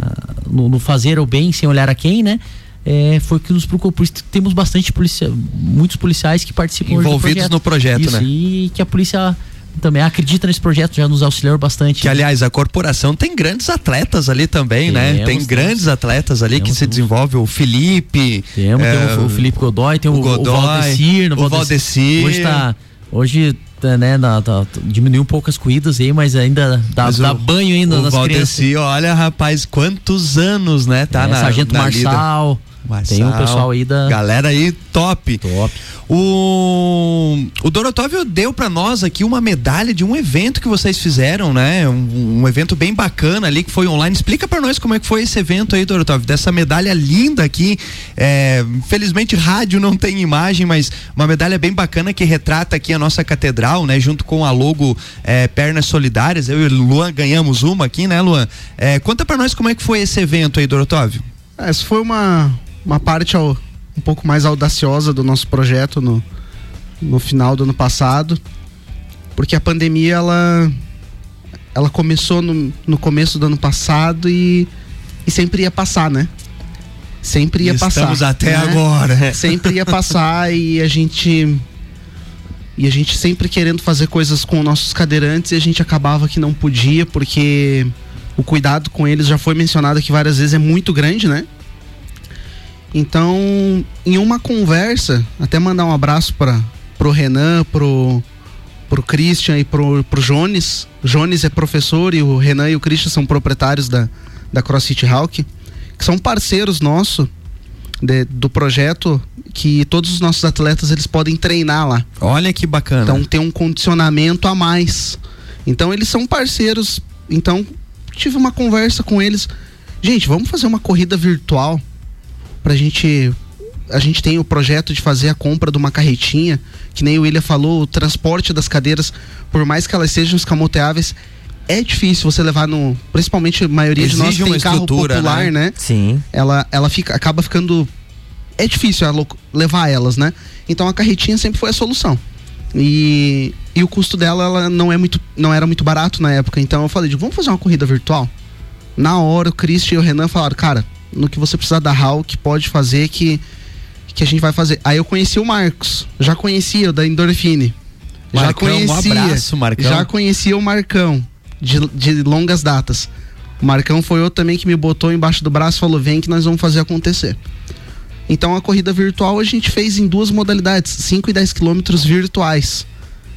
no, no fazer o bem sem olhar a quem, né? É, foi o que nos procurou. Por isso temos bastante polícia, muitos policiais que participam Envolvidos no projeto, Isso, né? E que a polícia também acredita nesse projeto, já nos auxiliou bastante. Que, aliás, a corporação tem grandes atletas ali também, né? Temos, Tem temos. grandes atletas ali que Temos, se desenvolvem. O Felipe. Temos, é, tem o, o Felipe Godoy, tem o, o o Godoy, Valdecir. no o Valdecir. Hoje tá. Hoje, tá, né, na- tá- diminuiu um pouco as corridas aí, mas ainda dá, Mas dá o- banho ainda o nas crianças. Valdeci, olha, rapaz, quantos anos, né? Tá É, na Sargento na lida. Marçal. Tem um pessoal aí da. Galera aí, top. Top. O, o Dorotóvio deu pra nós aqui uma medalha de um evento que vocês fizeram, né? Um, um evento bem bacana ali que foi online. Explica pra nós como é que foi esse evento aí, Dorotóvio, dessa medalha linda aqui. É, infelizmente, rádio não tem imagem, mas uma medalha bem bacana que retrata aqui a nossa catedral, né? Junto com a logo é, Pernas Solidárias. Eu e o Luan ganhamos uma aqui, né, Luan? É, conta pra nós como é que foi esse evento aí, Dorotóvio. Essa foi uma, uma parte ao- um pouco mais audaciosa do nosso projeto no, no final do ano passado, porque a pandemia ela, ela começou no, no começo do ano passado e, e sempre ia passar, né? Sempre ia E passar. estamos até né? agora. (laughs) Sempre ia passar e a gente e a gente sempre querendo fazer coisas com nossos cadeirantes e a gente acabava que não podia porque o cuidado com eles já foi mencionado aqui várias vezes é muito grande, né? Então, em uma conversa, até mandar um abraço para pro Renan, pro pro Christian e pro, pro Jones. O Jones é professor e o Renan e o Christian são proprietários da, da CrossFit Hawk, que são parceiros nossos. do projeto que todos os nossos atletas eles podem treinar lá. Olha que bacana. Então tem um condicionamento a mais. Então eles são parceiros. Então tive uma conversa com eles. Gente, vamos fazer uma corrida virtual pra gente. A gente tem o projeto de fazer a compra de uma carretinha, que nem o William falou, o transporte das cadeiras, por mais que elas sejam escamoteáveis, é difícil você levar no. Principalmente a maioria de nós Exige tem carro popular, né? né? Sim. ela, ela fica, acaba ficando. É difícil ela levar elas, né? Então a carretinha sempre foi a solução. E, e o custo dela ela não, é muito, não era muito barato na época. Então eu falei, vamos fazer uma corrida virtual? Na hora o Christian e o Renan falaram, cara, no que você precisar da HAL, que pode fazer, que, que a gente vai fazer. Aí eu conheci o Marcos, já conhecia o da Endorfine. Já Marcão, um conhecia. abraço, Marcão. Já conhecia o Marcão, de, de longas datas. O Marcão foi outro também que me botou embaixo do braço e falou: vem que nós vamos fazer acontecer. Então a corrida virtual a gente fez em duas modalidades, 5 e 10 quilômetros virtuais.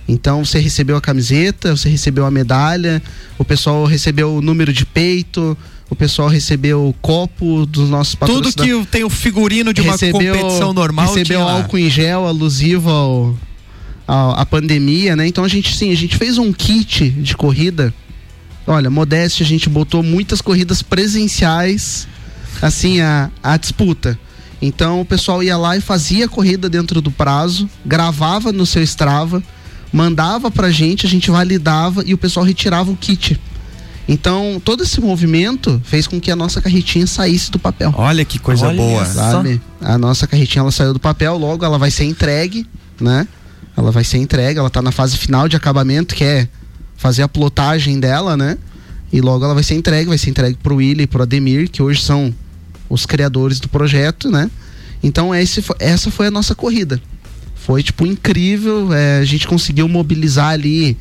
Então você recebeu a camiseta, você recebeu a medalha, o pessoal recebeu o número de peito, o pessoal recebeu o copo dos nossos Tudo patrocinadores. que tem o figurino de uma Recebeu- competição normal. Recebeu álcool em gel alusivo ao, ao- à pandemia, né? Então a gente sim, a gente fez um kit de corrida. Olha, modéstia, a gente botou muitas corridas presenciais, assim, a, a disputa. Então o pessoal ia lá e fazia a corrida dentro do prazo, gravava no seu Strava, mandava pra gente, a gente validava e o pessoal retirava o kit. Então, todo esse movimento fez com que a nossa carretinha saísse do papel. Olha que coisa Olha boa. só. Sabe? A nossa carretinha ela saiu do papel, logo ela vai ser entregue, né? Ela vai ser entregue, ela tá na fase final de acabamento, que é fazer a plotagem dela, né? E logo ela vai ser entregue, vai ser entregue pro William e pro Ademir, que hoje são os criadores do projeto, né? Então esse, essa foi a nossa corrida. Foi, tipo, incrível. é, a gente conseguiu mobilizar ali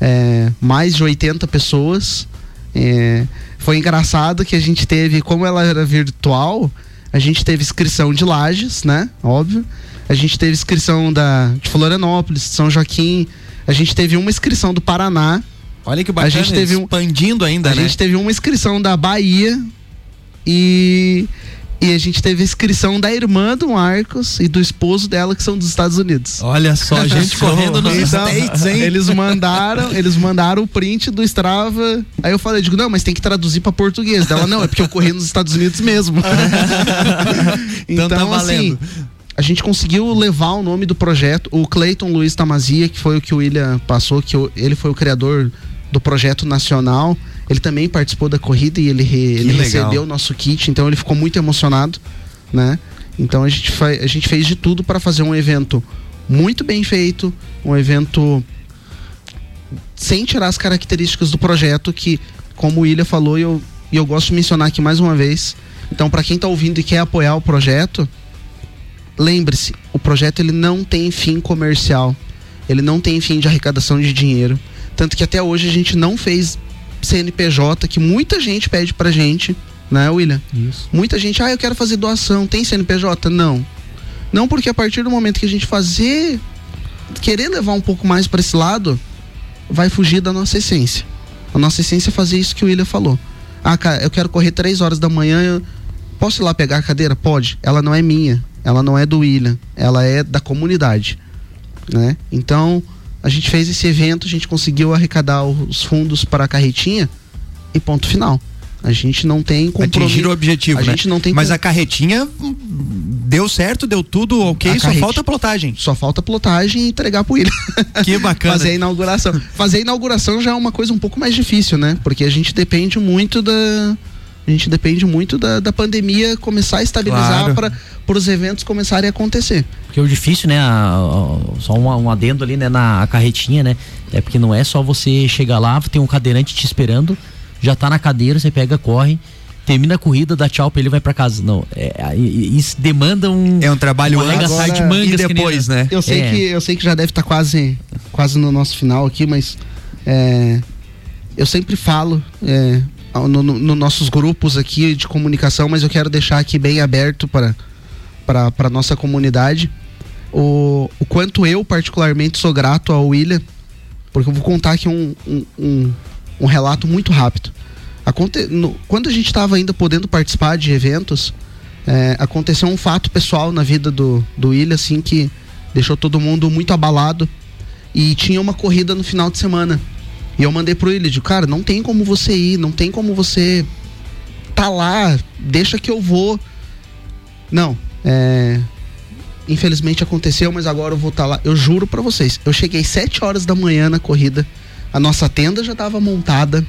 é, mais de 80 pessoas. É, foi engraçado que a gente teve, como ela era virtual, a gente teve inscrição de Lages, né? Óbvio. A gente teve inscrição da, de Florianópolis, de São Joaquim. A gente teve uma inscrição do Paraná. Olha que bacana. A gente teve um- expandindo ainda, a né? gente teve uma inscrição da Bahia e, e a gente teve a inscrição da irmã do Marcos e do esposo dela, que são dos Estados Unidos. Olha só, (laughs) gente correndo nos Então, States, hein? Eles mandaram, eles mandaram o print do Strava. Aí eu falei, digo, não, mas tem que traduzir pra português. Dela, não, é porque eu corri nos Estados Unidos mesmo. (laughs) Então tá valendo. assim, a gente conseguiu levar o nome do projeto. O Clayton Luiz Tamazia, que foi o que o William passou, que ele foi o criador do projeto nacional. Ele também participou da corrida e ele, re- ele recebeu o nosso kit, então ele ficou muito emocionado, né? Então a gente, a gente fez de tudo para fazer um evento muito bem feito, um evento sem tirar as características do projeto que, como o William falou, e eu, eu gosto de mencionar aqui mais uma vez. Então, para quem tá ouvindo e quer apoiar o projeto, lembre-se, o projeto ele não tem fim comercial. Ele não tem fim de arrecadação de dinheiro. Tanto que até hoje a gente não fez CNPJ, que muita gente pede pra gente, né, William? Isso. Muita gente, ah, eu quero fazer doação, tem CNPJ? Não. Não, porque a partir do momento que a gente fazer, querer levar um pouco mais para esse lado, vai fugir da nossa essência. A nossa essência é fazer isso que o William falou. Ah, cara, eu quero correr três horas da manhã, eu posso ir lá pegar a cadeira? Pode. Ela não é minha, ela não é do William, ela é da comunidade, né? Então, a gente fez esse evento, a gente conseguiu arrecadar os fundos para a carretinha e ponto final. A gente não tem compromisso. Atingir o objetivo, A né? gente não tem Mas a carretinha hum, deu certo, deu tudo ok, A só carrete- falta plotagem. Só falta plotagem e entregar pro William. (laughs) Que bacana. Fazer a inauguração. Fazer a inauguração já é uma coisa um pouco mais difícil, né? Porque a gente depende muito da. A gente depende muito da, da pandemia começar a estabilizar Claro. para os eventos começarem a acontecer. Porque o difícil, né? a- a- só um, um adendo ali, né? Na carretinha, né? É porque não é só você chegar lá, tem um cadeirante te esperando, já tá na cadeira, você pega, corre, termina a corrida, dá tchau pra ele e vai pra casa. Não, é, aí isso demanda um. É um trabalho agora- de mangas e que nem- depois, né? Eu sei, É. que, eu sei que já deve estar quase, quase no nosso final aqui, mas é, eu sempre falo é, ao- no, no- no nossos grupos aqui de comunicação, mas eu quero deixar aqui bem aberto para para nossa comunidade o, o quanto eu particularmente sou grato ao William, porque eu vou contar aqui um, um, um, um relato muito rápido. Aconte, no- quando a gente estava ainda podendo participar de eventos, É, aconteceu um fato pessoal na vida do, do William, assim, que deixou todo mundo muito abalado. E tinha uma corrida no final de semana. E eu mandei pro William, digo, cara, não tem como você ir, não tem como você tá lá, deixa que eu vou. Não, é. Infelizmente aconteceu, mas agora eu vou estar lá. Eu juro para vocês, eu cheguei 7 horas da manhã na corrida, a nossa tenda já estava montada,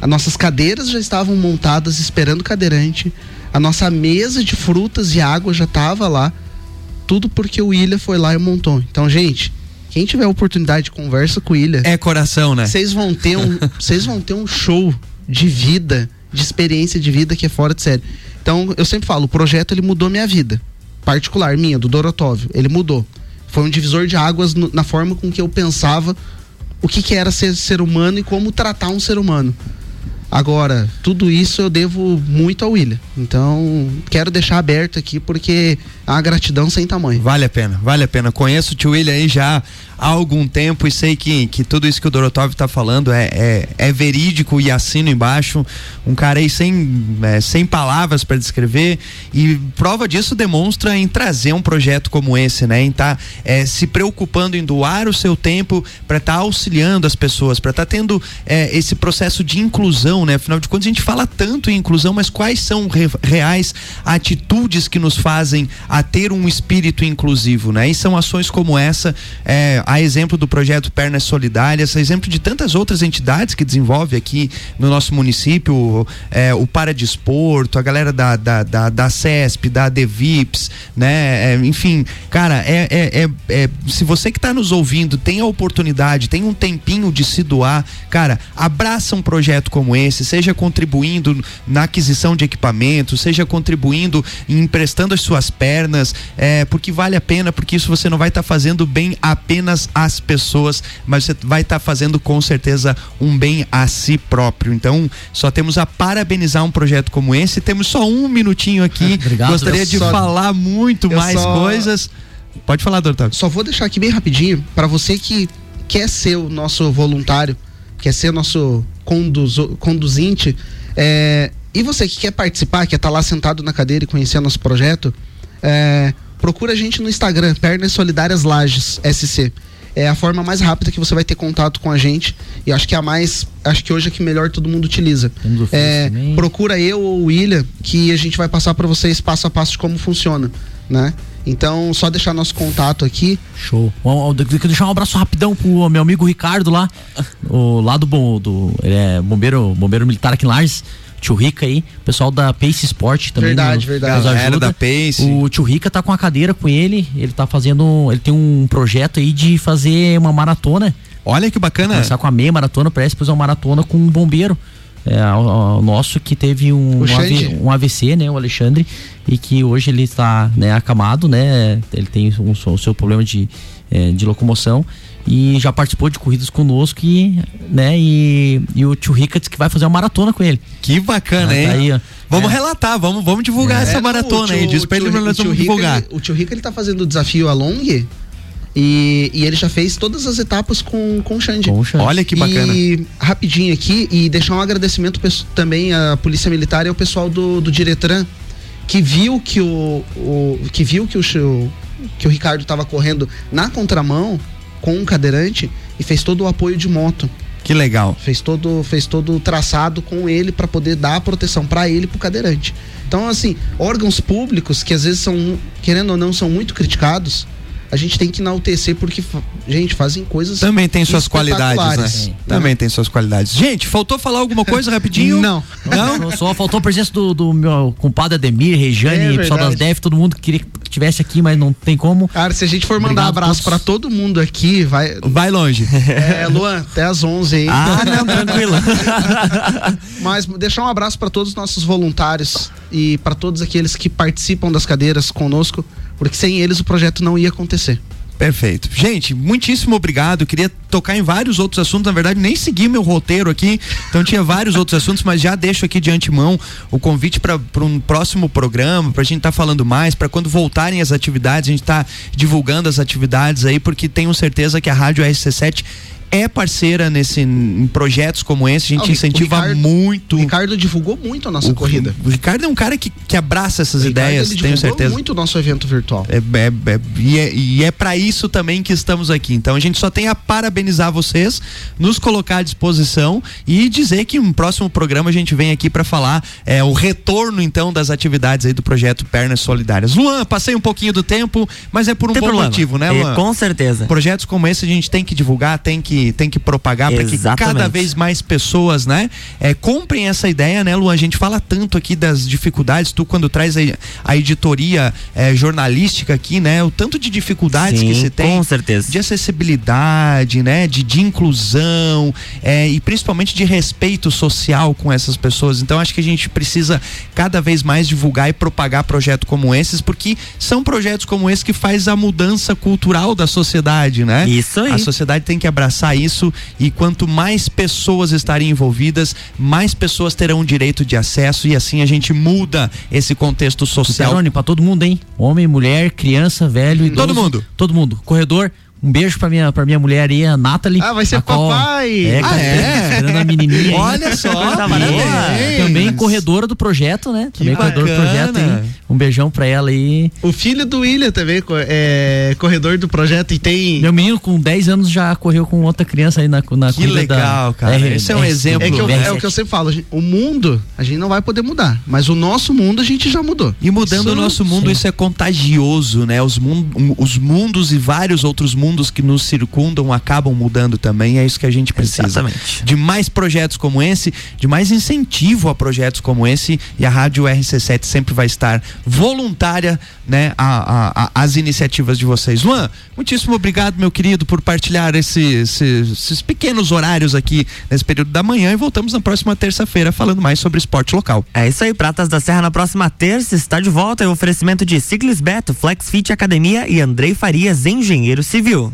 as nossas cadeiras já estavam montadas esperando o cadeirante, a nossa mesa de frutas e água já estava lá. Tudo porque o William foi lá e montou. Então, gente, quem tiver a oportunidade de conversa com o William, É coração, né? vocês vão ter um, (laughs) vocês vão ter um show de vida, de experiência de vida que é fora de série. Então, eu sempre falo, o projeto ele mudou minha vida, particular minha, do Dorotóvio, ele mudou. Foi um divisor de águas no- na forma com que eu pensava o que, que era ser ser humano e como tratar um ser humano. Agora, tudo isso eu devo muito ao William. Então, quero deixar aberto aqui porque é uma gratidão sem tamanho. Vale a pena, vale a pena. Conheço o tio William aí já há algum tempo e sei que, que tudo isso que o Dorotov tá falando é, é, é verídico e assino embaixo. Um cara aí sem, é, sem palavras para descrever e prova disso demonstra em trazer um projeto como esse, né? Em estar se preocupando em doar o seu tempo para estar auxiliando as pessoas, para estar tendo é, esse processo de inclusão, né? Afinal de contas, a gente fala tanto em inclusão, mas quais são re- reais atitudes que nos fazem a ter um espírito inclusivo, né? E são ações como essa, é, a exemplo do projeto Pernas Solidárias, a exemplo de tantas outras entidades que desenvolve aqui no nosso município, é, o Paradesporto, a galera da, da, da, da CESP, da Devips, né? É, enfim, cara, é, é, é, é- se você que está nos ouvindo tem a oportunidade, tem um tempinho de se doar, cara, abraça um projeto como esse, seja contribuindo na aquisição de equipamentos, seja contribuindo emprestando as suas pernas, é, porque vale a pena, porque isso você não vai estar fazendo bem apenas às pessoas, mas você vai estar fazendo com certeza um bem a si próprio. Então, só temos a parabenizar um projeto como esse. Temos só um minutinho aqui. (laughs) Obrigado. Gostaria de só- falar muito eu mais só- coisas. Pode falar, doutor. Só vou deixar aqui bem rapidinho para você que quer ser o nosso voluntário, quer ser o nosso conduzo- conduzinte, é, e você que quer participar, quer estar lá sentado na cadeira e conhecer nosso projeto, é, procura a gente no Instagram, Pernas Solidárias Lages SC. É a forma mais rápida que você vai ter contato com a gente e acho que é a mais, acho que hoje é que melhor todo mundo utiliza. É, procura eu ou o William que a gente vai passar para vocês passo a passo de como funciona, né? Então, só deixar nosso contato aqui. Show. Quero deixar um abraço rapidão pro meu amigo Ricardo lá, o lá do, bom- do ele é bombeiro, bombeiro militar aqui em Lages. Tio Rica aí, pessoal da Pace Sport também. Verdade, nos- verdade. nos ajuda. da Pace. O tio Rica tá com a cadeira com ele, ele tá fazendo, ele tem um projeto aí de fazer uma maratona, Olha que bacana. começar com a meia maratona, parece depois uma maratona com um bombeiro. É, o, o nosso que teve um, um. AV um AVC, né, o Alexandre, e que hoje ele está né, acamado, né, ele tem um, o seu problema de, eh, de locomoção e já participou de corridas conosco e, né, e, e o tio Rica disse que vai fazer uma maratona com ele. Que bacana, Ah, hein? tá aí, ó. vamos É. relatar, vamos, vamos divulgar essa É, maratona o aí. tio- Diz pra ele tio- que nós o tio vamos divulgar. ele- o tio Rica ele tá fazendo o desafio a Long e, e ele já fez todas as etapas com, com o Xande. Com o Xande. Olha que bacana. E rapidinho aqui, e deixar um agradecimento também à Polícia Militar e ao pessoal do, do Diretran, que viu que o, o- que viu que o, que o Ricardo estava correndo na contramão com um cadeirante e fez todo o apoio de moto. Que legal. Fez todo, fez todo o traçado com ele para poder dar a proteção para ele e pro cadeirante. Então, assim, órgãos públicos que às vezes são, querendo ou não, são muito criticados, a gente tem que enaltecer porque, gente, fazem coisas. Também tem suas qualidades, né? Também tem suas qualidades. Gente, faltou falar alguma coisa rapidinho? (laughs) Não. Não? Só faltou a presença do, do meu compadre Ademir, Rejane, É pessoal das. DEF, todo mundo que queria que tivesse aqui, mas não tem como. Cara, se a gente for mandar Obrigado abraço para todo mundo aqui, vai. Vai longe. É, Luan, até às 11 aí. Ah, não, tranquilo. (laughs) Mas deixar um abraço para todos os nossos voluntários e para todos aqueles que participam das cadeiras conosco, porque sem eles o projeto não ia acontecer. Perfeito. Gente, muitíssimo obrigado. Queria tocar em vários outros assuntos. Na verdade, nem segui meu roteiro aqui. Então tinha vários outros assuntos, mas já deixo aqui de antemão o convite para um próximo programa, para a gente estar falando mais, para quando voltarem as atividades, a gente tá divulgando as atividades aí, porque tenho certeza que a Rádio RC7 é parceira nesse em projetos como esse, a gente Ah, incentiva o Ricardo- muito. O Ricardo divulgou muito a nossa o, corrida. o Ricardo é um cara que, que abraça essas O Ricardo, ideias, ele tenho divulgou certeza. muito o nosso evento virtual. É, é- é- e é, e é para isso também que estamos aqui. Então a gente só tem a parabenizar vocês, nos colocar à disposição e dizer que no próximo programa a gente vem aqui para falar é, o retorno então das atividades aí do projeto Pernas Solidárias. Luan, passei um pouquinho do tempo, mas é por um Tem bom problema. motivo, né, É, Luan? com certeza. Projetos como esse a gente tem que divulgar, tem que, tem que propagar para que cada vez mais pessoas, né, é, comprem essa ideia, né, Luan? A gente fala tanto aqui das dificuldades, tu quando traz a, a editoria é, jornalística aqui, né, o tanto de dificuldades Sim, que se tem com certeza. de acessibilidade, né, de, de inclusão é, e principalmente de respeito social com essas pessoas. Então acho que a gente precisa cada vez mais divulgar e propagar projetos como esses, porque são projetos como esse que faz a mudança cultural da sociedade, né? Isso aí. A sociedade tem que abraçar isso e quanto mais pessoas estarem envolvidas, mais pessoas terão direito de acesso e assim a gente muda esse contexto social. Peroni, pra todo mundo, hein? Homem, mulher, criança, velho, idoso. Todo mundo. Todo mundo. Corredor. Um beijo pra minha, pra minha mulher aí, a Nathalie. Ah, vai ser papai. É, Ah, cara, é? esperando a menininha aí. Olha só, Coisa parabéns. Também corredora do projeto, né? Que Também corredora do bacana. projeto aí. Um beijão pra ela aí. O filho do William também é corredor do projeto e tem. Meu menino com 10 anos já correu com outra criança aí na, na Que corrida da legal, cara. R- Esse é um exemplo. É, que eu- R7. é o que eu sempre falo, o mundo a gente não vai poder mudar, mas o nosso mundo a gente já mudou. E mudando Isso o nosso mundo, sim. isso é contagioso, né? Os, mun- um, os mundos e vários outros mundos que nos circundam acabam mudando também. É isso que a gente precisa. Exatamente. De mais projetos como esse, de mais incentivo a projetos como esse. E a Rádio RC7 sempre vai estar voluntária, né? A, a- a- as iniciativas de vocês. Luan, muitíssimo obrigado, meu querido, por partilhar esse- esse- esses pequenos horários aqui nesse período da manhã. E voltamos na próxima terça-feira falando mais sobre esporte local. É isso aí, Pratas da Serra na próxima terça está de volta. O oferecimento de Ciclis Beto, Flex Fit Academia e Andrei Farias, engenheiro civil.